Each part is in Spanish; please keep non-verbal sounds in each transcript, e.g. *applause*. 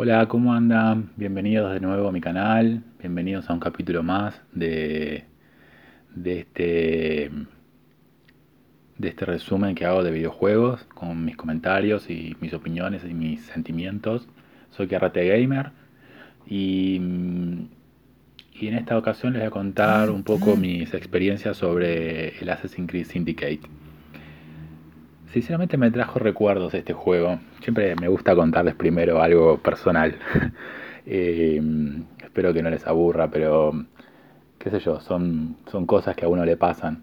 Hola, ¿cómo andan? Bienvenidos de nuevo a mi canal, bienvenidos a un capítulo más de, de, este, de este resumen que hago de videojuegos con mis comentarios y mis opiniones y mis sentimientos. Soy Karate Gamer y, y en esta ocasión les voy a contar un poco mis experiencias sobre el Assassin's Creed Syndicate. Sinceramente me trajo recuerdos este juego. Siempre me gusta contarles primero algo personal. *laughs* Eh, espero que no les aburra, pero qué sé yo, son, son cosas que a uno le pasan.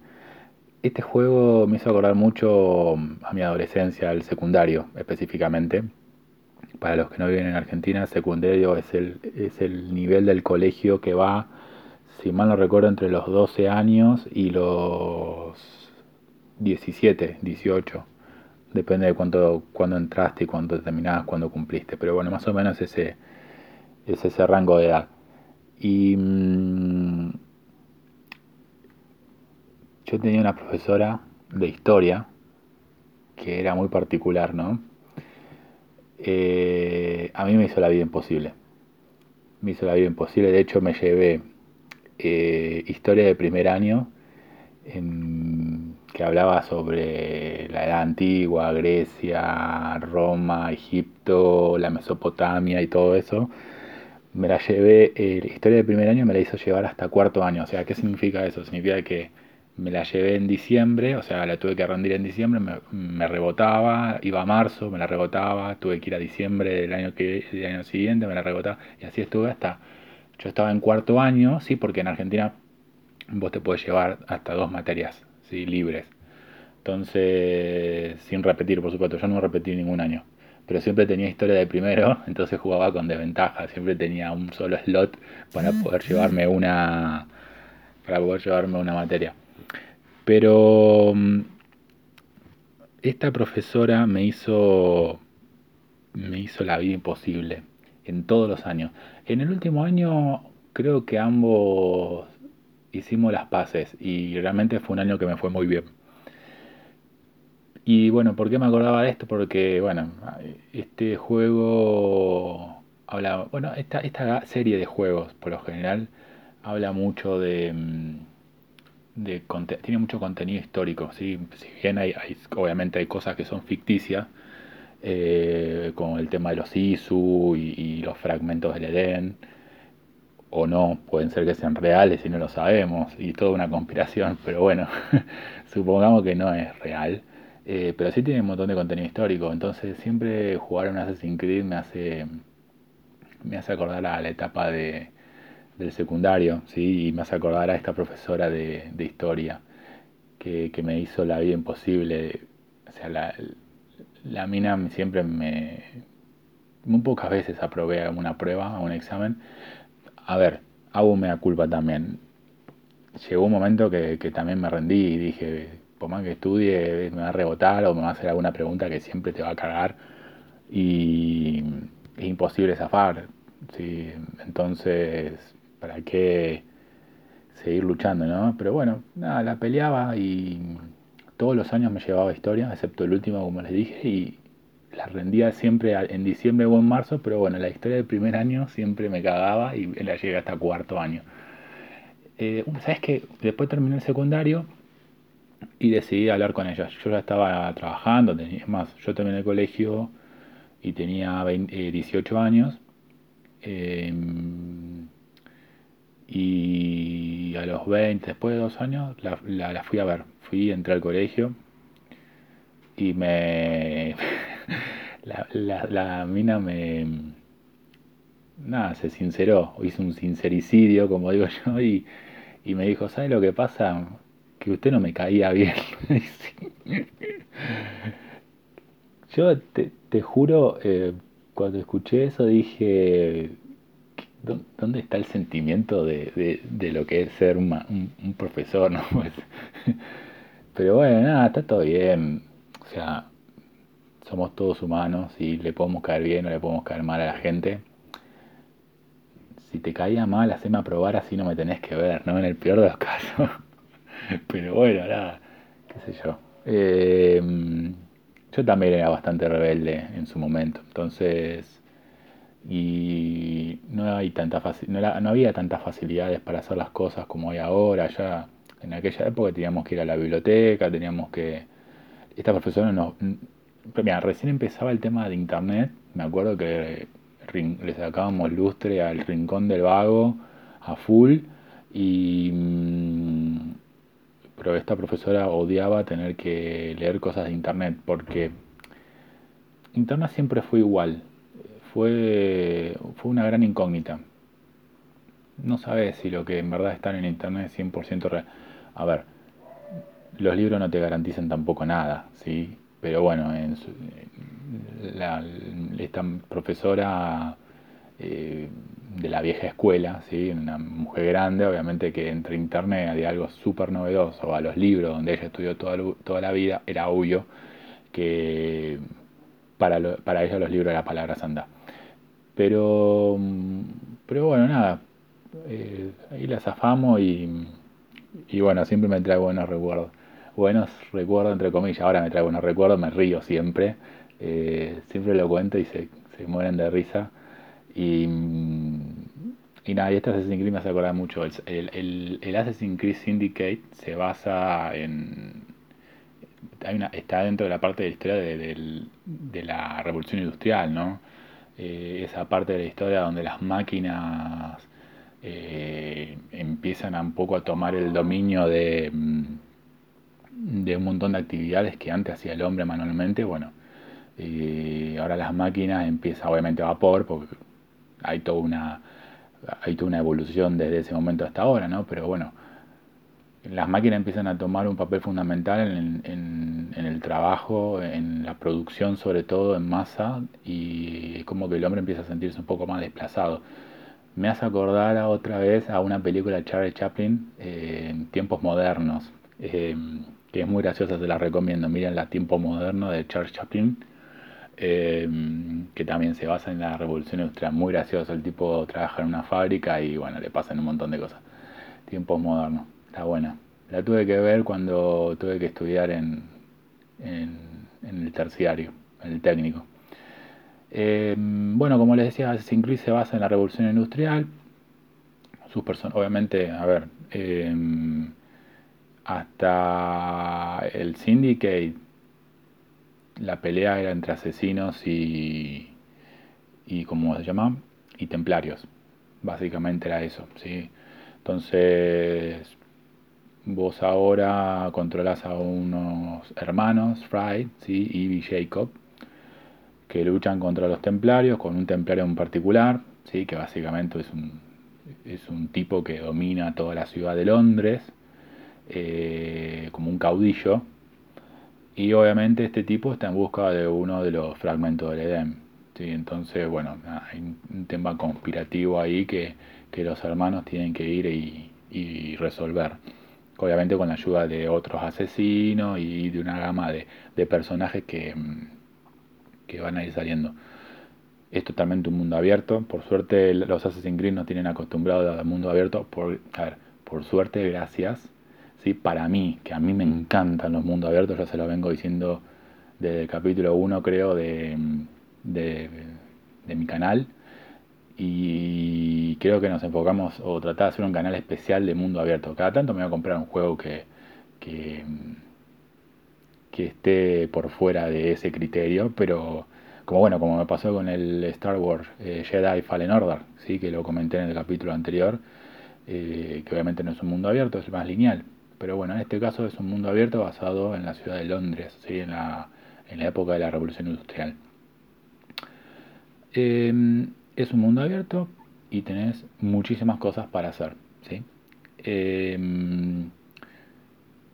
Este juego me hizo acordar mucho a mi adolescencia, al secundario específicamente. Para los que no viven en Argentina, el secundario es el, es el nivel del colegio que va, si mal no recuerdo, entre los 12 años y los 17, 18 depende de cuándo entraste y cuándo terminabas, cuándo cumpliste, pero bueno, más o menos ese es ese rango de edad. Y mm, yo tenía una profesora de historia que era muy particular, ¿no? Eh, a mí me hizo la vida imposible. Me hizo la vida imposible, de hecho me llevé eh, historia de primer año en que hablaba sobre la edad antigua, Grecia, Roma, Egipto, la Mesopotamia y todo eso, me la llevé, eh, la historia del primer año me la hizo llevar hasta cuarto año. O sea, ¿qué significa eso? Significa que me la llevé en diciembre, o sea, la tuve que rendir en diciembre, me, rebotaba, iba a marzo, me la rebotaba, tuve que ir a diciembre del año, que, del año siguiente, me la rebotaba, y así estuve hasta, yo estaba en cuarto año, sí, porque en Argentina vos te puedes llevar hasta dos materias ¿sí? libres. Entonces, sin repetir, por supuesto, yo no repetí ningún año. Pero siempre tenía historia de primero, *laughs* entonces jugaba con desventaja. Siempre tenía un solo slot para mm. poder llevarme una. para poder llevarme una materia. Pero mm, esta profesora me hizo. me hizo la vida imposible. En todos los años. En el último año creo que ambos hicimos las paces y realmente fue un año que me fue muy bien. Y bueno, ¿por qué me acordaba de esto? Porque, bueno, este juego habla, bueno, esta, esta serie de juegos, por lo general, habla mucho de, mm, de tiene mucho contenido histórico, ¿sí? si bien hay, obviamente hay cosas que son ficticias, eh, como el tema de los Isu y los fragmentos del Edén, o no, pueden ser que sean reales y no lo sabemos, y toda una conspiración, pero bueno, *laughs* supongamos que no es real. Eh, pero sí tiene un montón de contenido histórico, entonces siempre jugar un Assassin's Creed me hace, me hace acordar a la etapa de, del secundario, ¿sí? y me hace acordar a esta profesora de, historia que, que, me hizo la vida imposible. O sea, la, la mina siempre me... Muy pocas veces aprobé una prueba, un examen, a ver, hago mea culpa también. Llegó un momento que, también me rendí y dije, por más que estudie, me va a rebotar o me va a hacer alguna pregunta que siempre te va a cagar y es imposible zafar. ¿sí? Entonces, ¿para qué seguir luchando, no? Pero bueno, nada, la peleaba y todos los años me llevaba historia, excepto el último, como les dije, y la rendía siempre en diciembre o en marzo, pero bueno, la historia del primer año siempre me cagaba y la llegué hasta cuarto año. Eh, ¿Sabes qué? Después terminé el secundario y decidí hablar con ella. Yo ya estaba trabajando, es más, yo terminé el colegio y tenía 18 eh, años. Em, y a los 20, después de dos años, la, la fui a ver. Fui, entré al colegio y me la, la, la mina me nada, se sinceró, hizo un sincericidio, como digo yo, y, y me dijo, ¿sabe lo que pasa? Que usted no me caía bien. *laughs* yo te, te juro, eh, cuando escuché eso dije, ¿dónde está el sentimiento de, de, de lo que es ser un, un, profesor? *laughs* ¿no? Pues, pero bueno, nada, está todo bien. O sea, somos todos humanos y le podemos caer bien o le podemos caer mal a la gente. Si te caía mal, haceme aprobar así no me tenés que ver, ¿no? En el peor de los *laughs* casos. Pero bueno, nada, qué sé yo. Em, yo también era bastante rebelde en su momento. Entonces, y no, hay tanta no, no, había tantas facilidades para hacer las cosas como hay ahora. Ya en aquella época teníamos que ir a la biblioteca, teníamos que... Esta profesora nos... Mira, recién empezaba el tema de internet, me acuerdo que le sacábamos lustre al rincón del vago a full y... Mm, pero esta profesora odiaba tener que leer cosas de internet porque internet siempre fue igual, fue, fue una gran incógnita. No sabes si lo que en verdad está en internet es 100% real. A ver, los libros no te garantizan tampoco nada, ¿sí? Pero bueno, en esta profesora eh, de la vieja escuela, ¿sí? una mujer grande, obviamente que entre internet de algo súper novedoso, a los libros donde ella estudió toda, toda la vida, era obvio que para, para ella los libros eran palabra santa. Pero, pero bueno, nada, eh, ahí la zafamos y, y bueno, siempre me trae buenos recuerdos. Buenos recuerdos, entre comillas, ahora me trae buenos recuerdos, me río siempre. Eh, siempre lo cuento y se, se mueren de risa. Y, y nada, y este Assassin's Creed me hace acordar mucho. El, el, el, Assassin's Creed Syndicate se basa en. Hay una, está dentro de la parte de la historia de, de la revolución industrial, ¿no? Eh, esa parte de la historia donde las máquinas eh, empiezan a un poco a tomar el dominio de, mm, de un montón de actividades que antes hacía el hombre manualmente, bueno, y ahora las máquinas empiezan obviamente a vapor, porque hay toda una, hay toda una evolución desde ese momento hasta ahora, ¿no? Pero bueno, las máquinas empiezan a tomar un papel fundamental en, el trabajo, en la producción sobre todo en masa y es como que el hombre empieza a sentirse un poco más desplazado. Me hace acordar otra vez a una película de Charlie Chaplin eh, en tiempos modernos, eh, que es muy graciosa, se la recomiendo. Miren la tiempo moderno de Charlie Chaplin, eh, que también se basa en la revolución industrial. Muy gracioso, el tipo trabaja en una fábrica y bueno, le pasan un montón de cosas. Tiempos modernos está buena. La tuve que ver cuando tuve que estudiar en, en, el terciario, en el técnico. Eh, bueno, como les decía, Creed se basa en la revolución industrial. Sus obviamente, a ver, eh, hasta el Syndicate, la pelea era entre asesinos y, y ¿cómo se llama? Y templarios. Básicamente era eso, ¿sí? Entonces, Vos ahora controlas a unos hermanos, Fry ¿sí? y Jacob, que luchan contra los templarios con un templario en particular, ¿sí? que básicamente es un, es un tipo que domina toda la ciudad de Londres, eh, como un caudillo. Y obviamente este tipo está en busca de uno de los fragmentos del Edén. ¿sí? Entonces, bueno, hay un tema conspirativo ahí que, que los hermanos tienen que ir y, resolver obviamente con la ayuda de otros asesinos y de una gama de, personajes que, mm, que, van a ir saliendo. Es totalmente un mundo abierto, por suerte los Assassin's Creed nos tienen acostumbrados al mundo abierto, por, por suerte, gracias, para mí, que a mí me encantan los mundos abiertos, ya se lo vengo diciendo desde el capítulo 1 creo de, de, de mi canal, y creo que nos enfocamos o tratar de hacer un canal especial de mundo abierto. Cada tanto me voy a comprar un juego que, que, esté por fuera de ese criterio, pero como bueno, como me pasó con el Star Wars eh, Jedi Fallen Order, ¿sí? que lo comenté en el capítulo anterior, eh, que obviamente no es un mundo abierto, es más lineal. Pero bueno, en este caso es un mundo abierto basado en la ciudad de Londres, ¿sí? en, la, en la época de la Revolución Industrial. Em, es un mundo abierto y tenés muchísimas cosas para hacer. ¿sí? Em,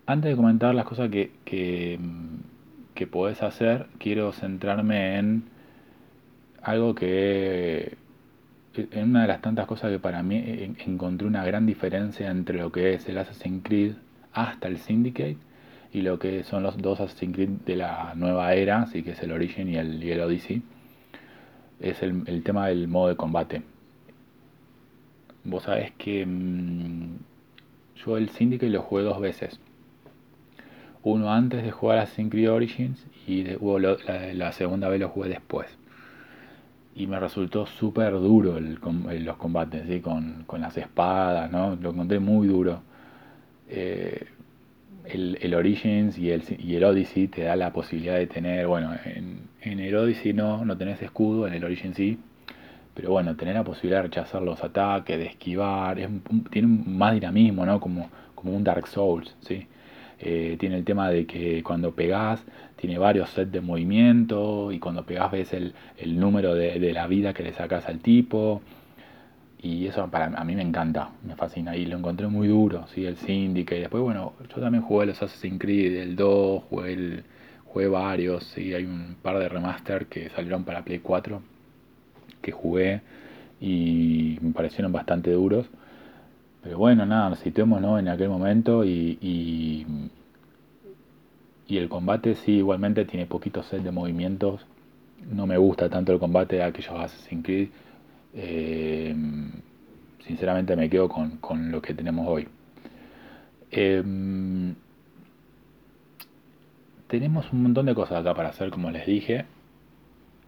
antes de comentar las cosas que, que, que, podés hacer, quiero centrarme en algo que, en una de las tantas cosas que para mí encontré una gran diferencia entre lo que es el Assassin's Creed hasta el Syndicate y lo que son los dos Assassin's Creed de la nueva era, así que es el Origin y el, y el Odyssey es el, tema del modo de combate. Vos sabés que mm, yo el Syndicate lo jugué dos veces. Uno antes de jugar a Creed Origins y la, segunda vez lo jugué después. y me resultó súper duro el, los combates, ¿sí? con, con, las espadas, ¿no? Lo encontré muy duro. Eh, el, el, Origins y el, y el Odyssey te da la posibilidad de tener, bueno, en, en el Odyssey no, no tenés escudo, en el Origins sí, pero bueno, tener la posibilidad de rechazar los ataques, de esquivar, es, tiene más dinamismo, ¿no? Como, como un Dark Souls, ¿sí? Eh, tiene el tema de que cuando pegás tiene varios sets de movimiento y cuando pegás ves el, el número de, de, la vida que le sacas al tipo y eso para a mí me encanta, me fascina y lo encontré muy duro, ¿sí? el Syndicate y después bueno, yo también jugué los Assassin's Creed, el 2, jugué, jugué varios, ¿sí? hay un par de remaster que salieron para Play 4 que jugué y me parecieron bastante duros pero bueno, nada, nos situemos ¿no? en aquel momento y, y, el combate sí, igualmente tiene poquitos set de movimientos. No me gusta tanto el combate de aquellos Assassin's Creed. Eh, sinceramente me quedo con, con, lo que tenemos hoy. Eh, tenemos un montón de cosas acá para hacer, como les dije,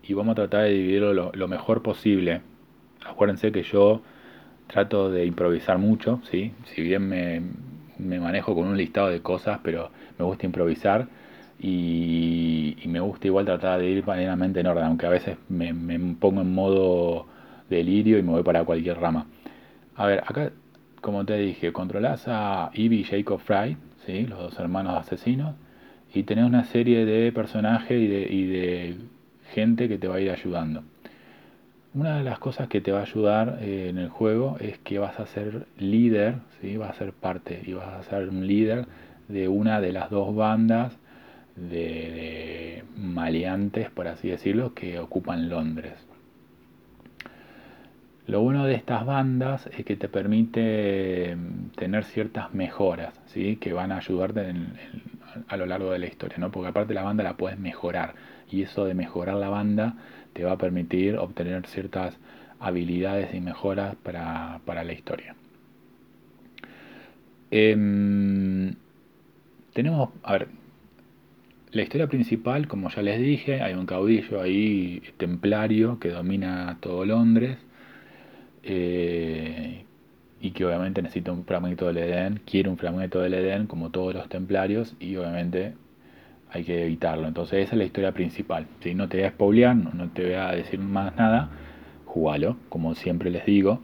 y vamos a tratar de dividirlo lo, lo mejor posible. Acuérdense que yo trato de improvisar mucho, ¿sí? Si bien me, me, manejo con un listado de cosas, pero me gusta improvisar y, me gusta igual tratar de ir plenamente en orden, aunque a veces me, me, pongo en modo delirio y me voy para cualquier rama. A ver, acá, como te dije, controlas a Eve y Jacob Fry, ¿sí? Los dos hermanos asesinos, y tenés una serie de personajes y de, y de gente que te va a ir ayudando. Una de las cosas que te va a ayudar eh, en el juego es que vas a ser líder, ¿sí? vas a ser parte y vas a ser un líder de una de las dos bandas de, maleantes, por así decirlo, que ocupan Londres. Lo bueno de estas bandas es que te permite mm, tener ciertas mejoras, ¿sí? que van a ayudarte a lo largo de la historia, ¿no? porque aparte la banda la puedes mejorar y eso de mejorar la banda te va a permitir obtener ciertas habilidades y mejoras para, la historia. Em, tenemos, a ver, la historia principal, como ya les dije, hay un caudillo ahí templario que domina todo Londres eh, y que obviamente necesita un fragmento del Edén, quiere un fragmento del Edén como todos los templarios y obviamente hay que evitarlo. Entonces esa es la historia principal. Si no te voy a spoilear, no, te voy a decir más nada, jugalo, como siempre les digo.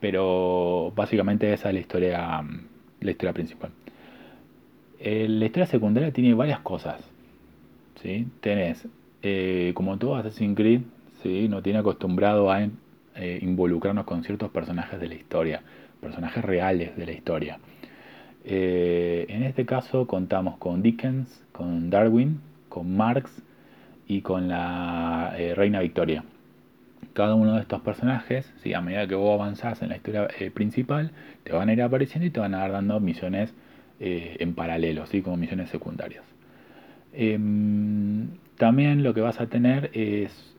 Pero básicamente esa es la historia, la historia principal. Eh, la historia secundaria tiene varias cosas. ¿sí? Tenés, eh, como todo Assassin's Creed, ¿sí? no tiene acostumbrado a eh, involucrarnos con ciertos personajes de la historia, personajes reales de la historia. Eh, en este caso contamos con Dickens, con Darwin, con Marx y con la eh, Reina Victoria. Cada uno de estos personajes, a medida que vos avanzás en la historia principal, te van a ir apareciendo y te van a dar dando misiones en paralelo, ¿sí? como misiones secundarias. Em, también lo que vas a tener es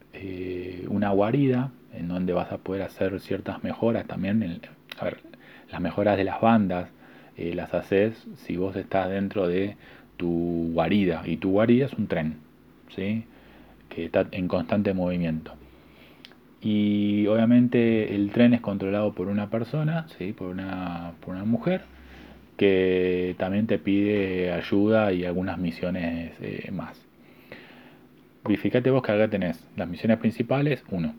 una guarida en donde vas a poder hacer ciertas mejoras también. las mejoras de las bandas, eh, las haces si vos estás dentro de tu guarida. Y tu guarida es un tren, ¿sí? que está en constante movimiento. Y obviamente el tren es controlado por una persona, ¿sí? por, una, por una mujer, que también te pide ayuda y algunas misiones eh, más. Fíjate vos que acá tenés las misiones principales, 1.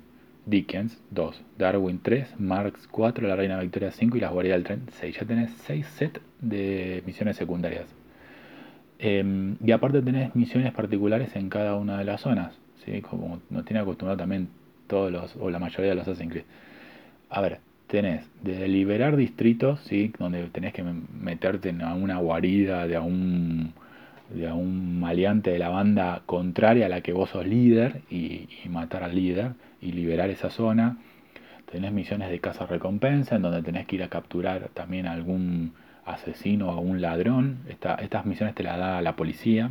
Dickens 2, Darwin 3, Marx 4, La Reina Victoria 5 y Las Guardias del Tren 6. Ya tenés 6 sets de misiones secundarias. Em, y aparte tenés misiones particulares en cada una de las zonas, ¿sí? como nos tiene acostumbrado también todos los, o la mayoría de los Assassin's Creed. A ver, tenés de liberar distritos, ¿sí? donde tenés que meterte en una guarida de un, de un maleante de la banda contraria a la que vos sos líder y matar al líder y liberar esa zona. Tenés misiones de caza recompensa en donde tenés que ir a capturar también a algún asesino o a un ladrón. estas misiones te las da la policía.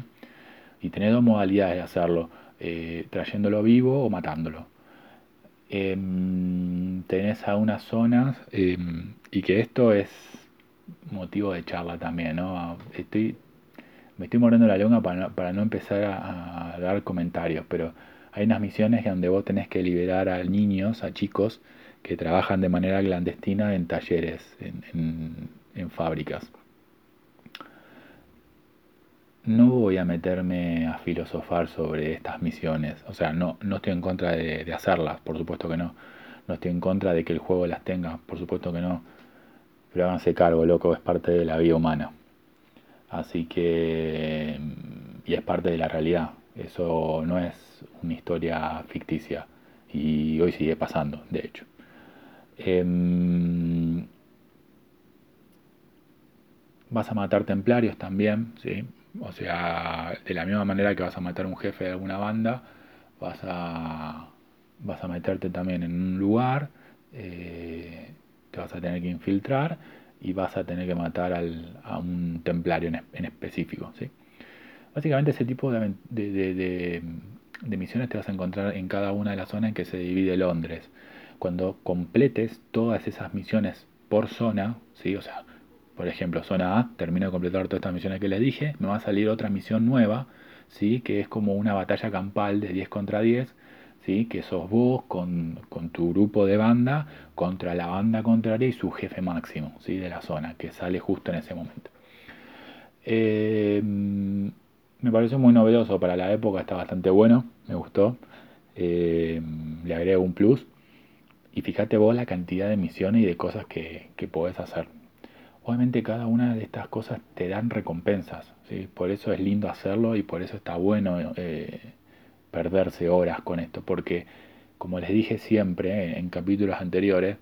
Y tenés dos modalidades de hacerlo, eh, trayéndolo vivo o matándolo. Em, tenés algunas zonas em, y que esto es motivo de charla también, ¿no? Estoy, me estoy mordiendo la lengua para no, empezar a, a dar comentarios, pero hay unas misiones donde vos tenés que liberar a niños, a chicos que trabajan de manera clandestina en talleres, en, fábricas. No voy a meterme a filosofar sobre estas misiones, o sea, no, no estoy en contra de, de hacerlas, por supuesto que no. No estoy en contra de que el juego las tenga, por supuesto que no. Pero háganse cargo, loco, es parte de la vida humana. Así que... Y es parte de la realidad. Eso no es una historia ficticia. Y hoy sigue pasando, de hecho. Em, vas a matar templarios también, ¿sí? O sea, de la misma manera que vas a matar un jefe de alguna banda, vas a, vas a meterte también en un lugar, eh, te vas a tener que infiltrar y vas a tener que matar a un templario en, específico, ¿sí? Básicamente ese tipo de, de, misiones te vas a encontrar en cada una de las zonas en que se divide Londres. Cuando completes todas esas misiones por zona, ¿sí? o sea, por ejemplo, zona A, termino de completar todas estas misiones que les dije, me va a salir otra misión nueva, ¿sí? que es como una batalla campal de 10 contra 10, ¿sí? que sos vos con, tu grupo de banda contra la banda contraria y su jefe máximo ¿sí? de la zona, que sale justo en ese momento. Eh, me pareció muy novedoso para la época, está bastante bueno, me gustó. Eh, le agrego un plus. Y fíjate vos la cantidad de misiones y de cosas que, que podés hacer. Obviamente cada una de estas cosas te dan recompensas, ¿sí? por eso es lindo hacerlo y por eso está bueno eh, perderse horas con esto, porque como les dije siempre en capítulos anteriores,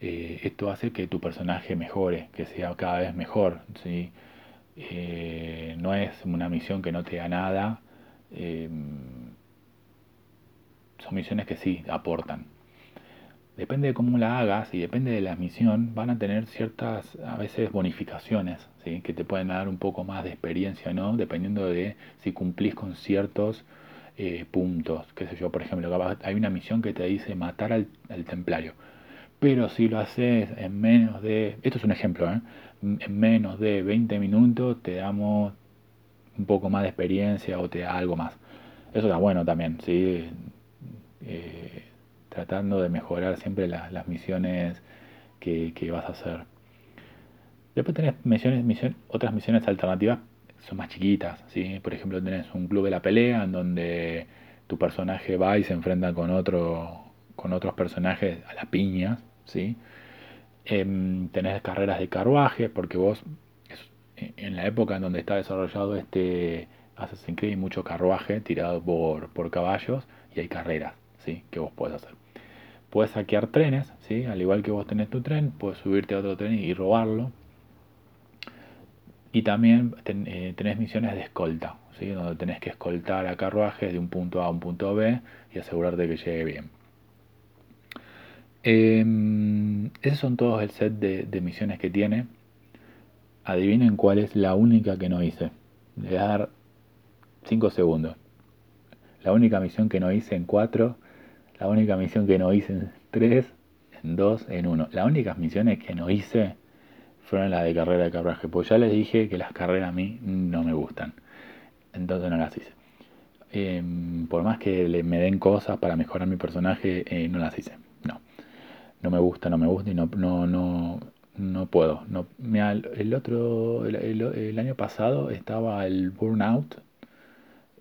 eh, esto hace que tu personaje mejore, que sea cada vez mejor. ¿sí? Eh, no es una misión que no te da nada. Eh, son misiones que sí aportan. Depende de cómo la hagas y depende de la misión, van a tener ciertas, a veces, bonificaciones, ¿sí? que te pueden dar un poco más de experiencia, ¿no? Dependiendo de si cumplís con ciertos eh, puntos. Qué sé yo, por ejemplo, hay una misión que te dice matar al, templario. Pero si lo haces en menos de... Esto es un ejemplo, ¿eh? en menos de 20 minutos te damos un poco más de experiencia o te da algo más. Eso está bueno también, ¿sí? Eh, tratando de mejorar siempre las misiones que, vas a hacer. Después tenés misiones, otras misiones alternativas, son más chiquitas, ¿sí? Por ejemplo, tenés un club de la pelea en donde tu personaje va y se enfrenta con, otro, con otros personajes a las piñas, ¿sí? Em, tenés carreras de carruaje, porque vos, en la época en donde está desarrollado este Assassin's Creed, hay mucho carruaje tirado por, por caballos y hay carreras ¿sí? que vos podés hacer. Puedes saquear trenes, ¿sí? al igual que vos tenés tu tren, puedes subirte a otro tren y robarlo. Y también eh, tenés misiones de escolta, ¿sí? donde tenés que escoltar a carruajes de un punto A a un punto B y asegurarte que llegue bien. Eh, esos son todos el set de, misiones que tiene. Adivinen cuál es la única que no hice. Le voy a dar 5 segundos. La única misión que no hice en 4. La única misión que no hice en 3. En 2, en 1. Las únicas misiones que no hice fueron las de carrera de carruaje. Pues ya les dije que las carreras a mí no me gustan. Entonces no las hice. Em, por más que le, me den cosas para mejorar mi personaje, eh, no las hice no me gusta, no me gusta y no, no, no, no puedo. No, el otro, el, año pasado estaba el Burnout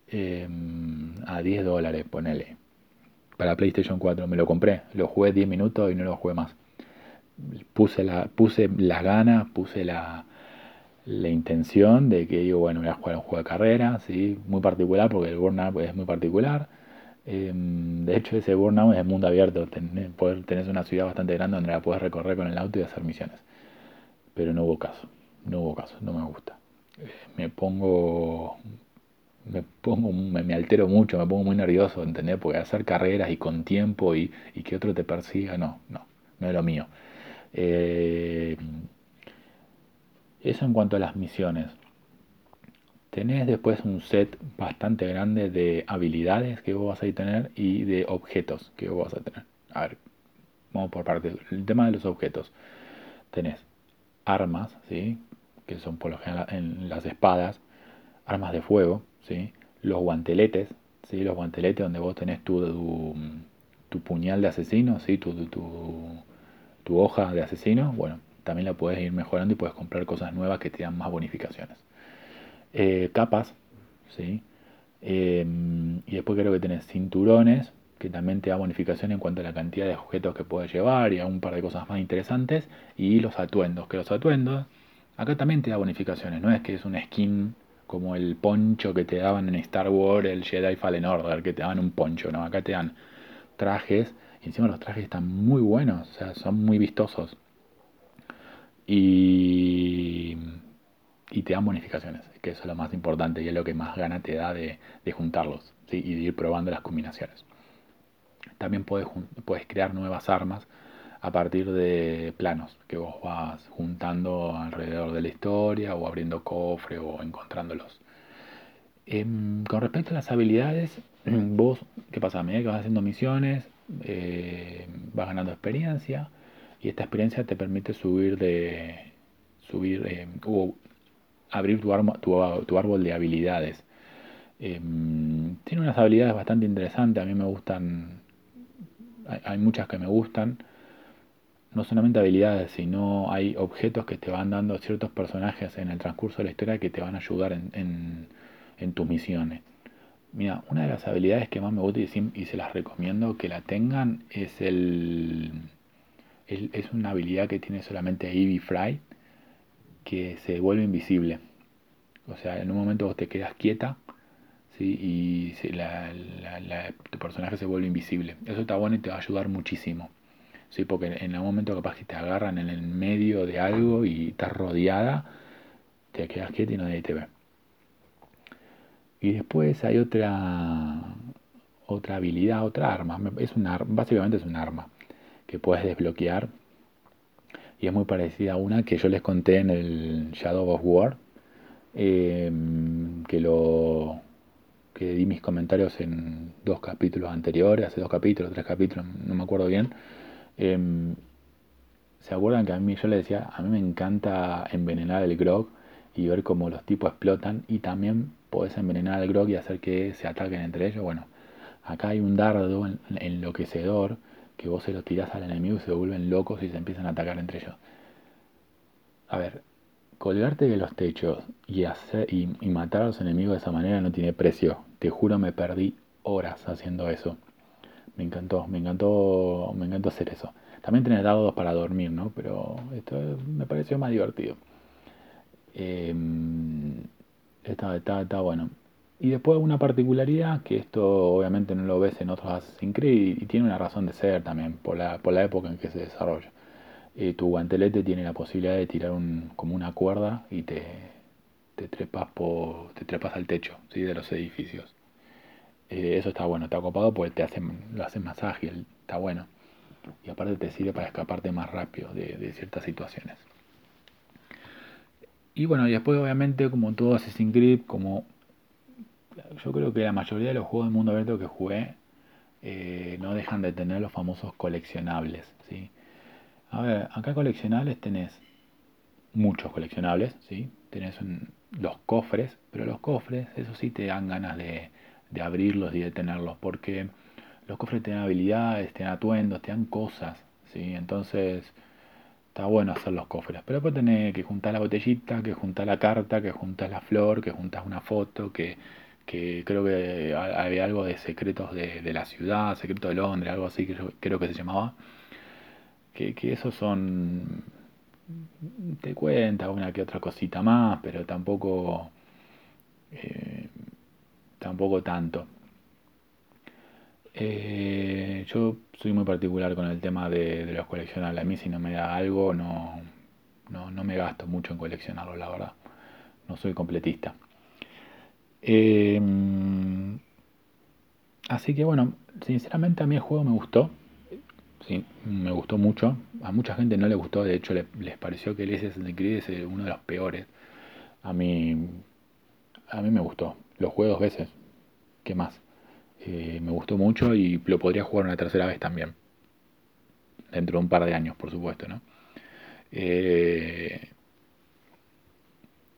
em, a 10 dólares, ponele. Para PlayStation 4 me lo compré, lo jugué 10 minutos y no lo jugué más. Puse, la, puse las ganas, puse la, la intención de que digo, bueno, voy a jugar un juego de carrera, ¿sí? muy particular porque el Burnout es muy particular. Em, de hecho, ese Burnout es mundo abierto. Tenés, una ciudad bastante grande donde la puedes recorrer con el auto y hacer misiones. Pero no hubo caso. No hubo caso. No me gusta. Me pongo. Me pongo. Me, altero mucho. Me pongo muy nervioso, ¿entendés? Porque hacer carreras y con tiempo y, que otro te persiga, no, no. No es lo mío. Eh, eso en cuanto a las misiones. Tenés después un set bastante grande de habilidades que vos vas a tener y de objetos que vos vas a tener. A ver, vamos por partes. El tema de los objetos. Tenés armas, ¿sí? que son por lo general en las espadas, armas de fuego, ¿sí? los guanteletes, ¿sí? los guanteletes donde vos tenés tu, tu, puñal de asesino, ¿sí? tu, tu, hoja de asesino, bueno, también la puedes ir mejorando y puedes comprar cosas nuevas que te dan más bonificaciones. Eh, capas, ¿sí? Em, y después creo que tenés cinturones, que también te da bonificación en cuanto a la cantidad de objetos que puedes llevar y a un par de cosas más interesantes. Y los atuendos, que los atuendos, acá también te da bonificaciones, no es que es un skin como el poncho que te daban en Star Wars, el Jedi Fallen Order, que te daban un poncho, ¿no? Acá te dan trajes, y encima los trajes están muy buenos, o sea, son muy vistosos. Y, y te dan bonificaciones, que eso es lo más importante y es lo que más gana te da de, juntarlos y de ir probando las combinaciones. También puedes, puedes crear nuevas armas a partir de planos que vos vas juntando alrededor de la historia o abriendo cofre o encontrándolos. Em, con respecto a las habilidades, *clears throat* vos, ¿qué pasa? A medida que vas haciendo misiones, eh, vas ganando experiencia y esta experiencia te permite subir de subir em, o abrir tu, arma, tu, tu, árbol de habilidades. Em, tiene unas habilidades bastante interesantes, a mí me gustan, hay muchas que me gustan no solamente habilidades, sino hay objetos que te van dando ciertos personajes en el transcurso de la historia que te van a ayudar en, tus misiones. Mira, una de las habilidades que más me gusta y, se las recomiendo que la tengan es el, es una habilidad que tiene solamente Eevee Fry que se vuelve invisible. O sea, en un momento vos te quedas quieta ¿sí? y tu personaje se vuelve invisible. Eso está bueno y te va a ayudar muchísimo. ¿Sí? porque en algún momento capaz que te agarran en el medio de algo y estás rodeada, te quedas quieto y nadie te ve. Y después hay otra otra habilidad, otra arma. Es básicamente es un arma que puedes desbloquear. Y es muy parecida a una que yo les conté en el Shadow of War. Em, que lo que di mis comentarios en dos capítulos anteriores, hace dos capítulos, tres capítulos, no me acuerdo bien. Em, ¿Se acuerdan que a mí yo le decía, a mí me encanta envenenar el grog y ver cómo los tipos explotan y también podés envenenar el grog y hacer que se ataquen entre ellos? Bueno, acá hay un dardo enloquecedor que vos se lo tirás al enemigo y se vuelven locos y se empiezan a atacar entre ellos. A ver, colgarte de los techos y, hacer, y matar a los enemigos de esa manera no tiene precio. Te juro me perdí horas haciendo eso me encantó, me encantó, me encantó hacer eso. También tenés dados para dormir, ¿no? Pero esto me pareció más divertido. Em, está, está, bueno. Y después una particularidad, que esto obviamente no lo ves en otros Assassin's Creed y, tiene una razón de ser también, por la, por la época en que se desarrolla. Eh, tu guantelete tiene la posibilidad de tirar un, como una cuerda y te, te, trepas, por, te trepas al techo ¿sí? de los edificios. Eh, eso está bueno, está ocupado porque te hace, lo hace más ágil, está bueno. Y aparte te sirve para escaparte más rápido de, ciertas situaciones. Y bueno, y después obviamente como todo Assassin's Creed, como yo creo que la mayoría de los juegos de mundo abierto que jugué eh, no dejan de tener los famosos coleccionables. ¿sí? A ver, acá coleccionables tenés muchos coleccionables, ¿sí? tenés los cofres, pero los cofres, eso sí te dan ganas de, de abrirlos y de tenerlos, porque los cofres te dan habilidades, te dan atuendos, te dan cosas, ¿sí? Entonces está bueno hacer los cofres, pero después tenés que juntar la botellita, que juntar la carta, que juntas la flor, que juntas una foto, que, que creo que había algo de secretos de, de, la ciudad, secreto de Londres, algo así que yo creo que se llamaba, que, que esos son, te cuenta una que otra cosita más, pero tampoco... Eh, tampoco tanto. Eh, yo soy muy particular con el tema de, los coleccionables. A mí si no me da algo, no, no, me gasto mucho en coleccionarlo, la verdad. No soy completista. Eh, así que bueno, sinceramente a mí el juego me gustó. Sí, me gustó mucho. A mucha gente no le gustó, de hecho les pareció que el S63 es uno de los peores. A mí, a mí me gustó. Lo juego dos veces. ¿Qué más? Eh, me gustó mucho y lo podría jugar una tercera vez también. Dentro de un par de años, por supuesto, ¿no? Eh,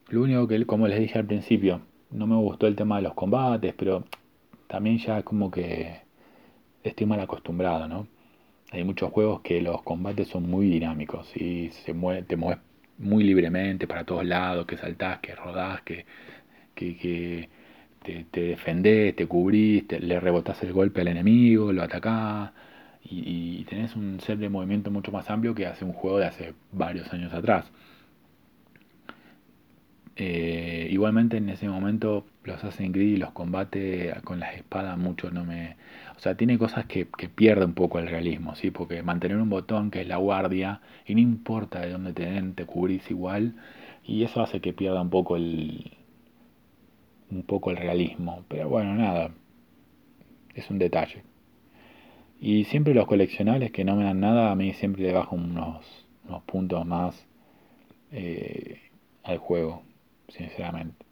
lo único que, como les dije al principio, no me gustó el tema de los combates, pero también ya como que estoy mal acostumbrado, ¿no? Hay muchos juegos que los combates son muy dinámicos y se mueve, te mueves muy libremente para todos lados, que saltás, que rodás, que, que, te, te, defendés, te cubrís, le rebotás el golpe al enemigo, lo atacás y, y, tenés un set de movimiento mucho más amplio que hace un juego de hace varios años atrás. Eh, igualmente en ese momento los Assassin's Creed y los combates con las espadas mucho no me... O sea, tiene cosas que, que pierde un poco el realismo, ¿sí? Porque mantener un botón que es la guardia y no importa de dónde te den, te cubrís igual y eso hace que pierda un poco el... un poco el realismo. Pero bueno, nada, es un detalle. Y siempre los coleccionables que no me dan nada, a mí siempre le bajo unos, unos puntos más eh, al juego sinceramente.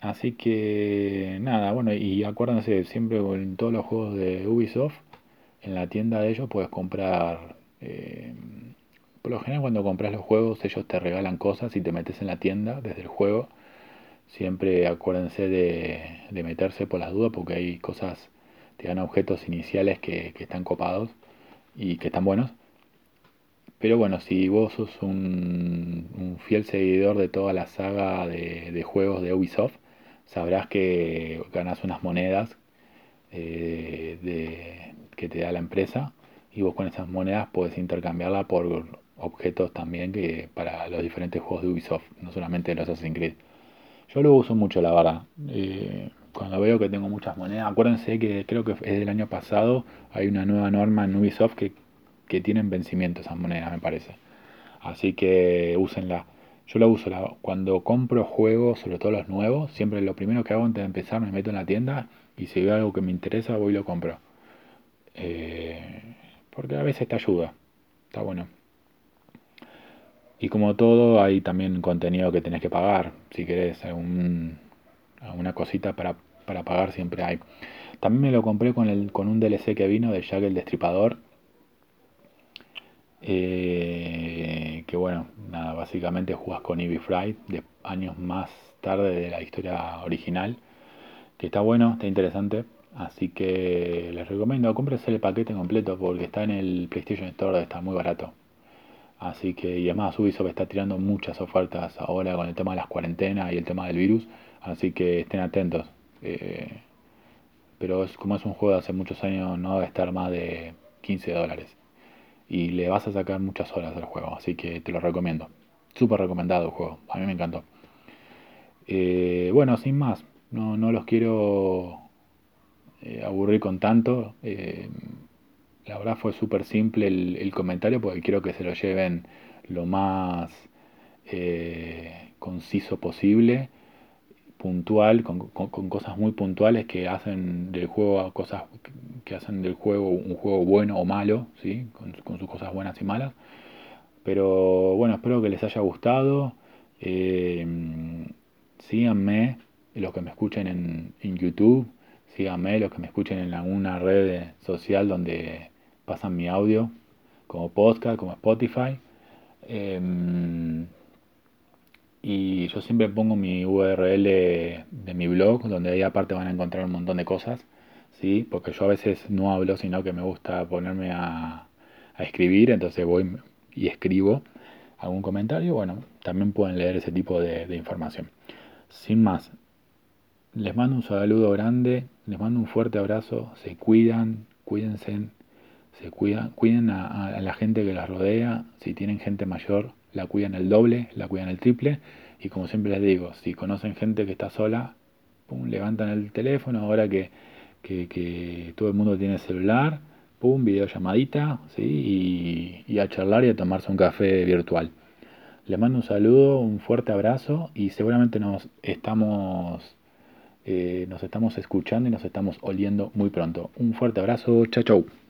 Así que nada, bueno, y acuérdense, siempre en todos los juegos de Ubisoft, en la tienda de ellos puedes comprar... Eh, por lo general cuando compras los juegos ellos te regalan cosas y te metes en la tienda desde el juego. Siempre acuérdense de, meterse por las dudas porque hay cosas, te dan objetos iniciales que, que están copados y que están buenos pero bueno, si vos sos un, fiel seguidor de toda la saga de, juegos de Ubisoft, sabrás que ganas unas monedas eh, que te da la empresa y vos con esas monedas puedes intercambiarla por objetos también que para los diferentes juegos de Ubisoft, no solamente los Assassin's Creed. Yo lo uso mucho, la verdad. Eh, cuando veo que tengo muchas monedas, acuérdense que creo que es del año pasado, hay una nueva norma en Ubisoft que que tienen vencimiento esas monedas, me parece. Así que úsenla. Yo la uso la, cuando compro juegos, sobre todo los nuevos, siempre lo primero que hago antes de empezar me meto en la tienda y si veo algo que me interesa voy y lo compro. Eh, porque a veces te ayuda. Está bueno. Y como todo, hay también contenido que tenés que pagar. Si querés algún, alguna cosita para, para pagar, siempre hay. También me lo compré con, el, con un DLC que vino de Jack el Destripador eh, que bueno, nada, básicamente jugas con Eevee Fry de años más tarde de la historia original, que está bueno, está interesante. Así que les recomiendo, cómprense el paquete completo porque está en el PlayStation Store, está muy barato. Así que, y además Ubisoft está tirando muchas ofertas ahora con el tema de las cuarentenas y el tema del virus. Así que estén atentos. Eh, pero es, como es un juego de hace muchos años, no debe estar más de 15 dólares y le vas a sacar muchas horas al juego, así que te lo recomiendo. Súper recomendado el juego, a mí me encantó. Eh, bueno, sin más, no, no los quiero eh, aburrir con tanto. La verdad fue súper simple el, comentario porque quiero que se lo lleven lo más conciso posible puntual, con, cosas muy puntuales que hacen del juego cosas que hacen del juego un juego bueno o malo, ¿sí? con, sus cosas buenas y malas. Pero bueno, espero que les haya gustado. Eh, síganme, los que me escuchen en, en, YouTube, síganme, los que me escuchen en alguna red social donde pasan mi audio, como podcast, como Spotify. Eh, y yo siempre pongo mi URL de mi blog, donde ahí aparte van a encontrar un montón de cosas, ¿sí? Porque yo a veces no hablo, sino que me gusta ponerme a, escribir, entonces voy y escribo algún comentario, bueno, también pueden leer ese tipo de, información. Sin más, les mando un saludo grande, les mando un fuerte abrazo, se cuidan, cuídense, se cuidan, cuiden a, la gente que las rodea, si tienen gente mayor, la cuidan el doble, la cuidan el triple. Y como siempre les digo, si conocen gente que está sola, pum, levantan el teléfono, ahora que, que, todo el mundo tiene celular, pum, videollamadita, ¿sí? y, a charlar y a tomarse un café virtual. Les mando un saludo, un fuerte abrazo y seguramente nos estamos, eh, nos estamos escuchando y nos estamos oliendo muy pronto. Un fuerte abrazo, chao chau.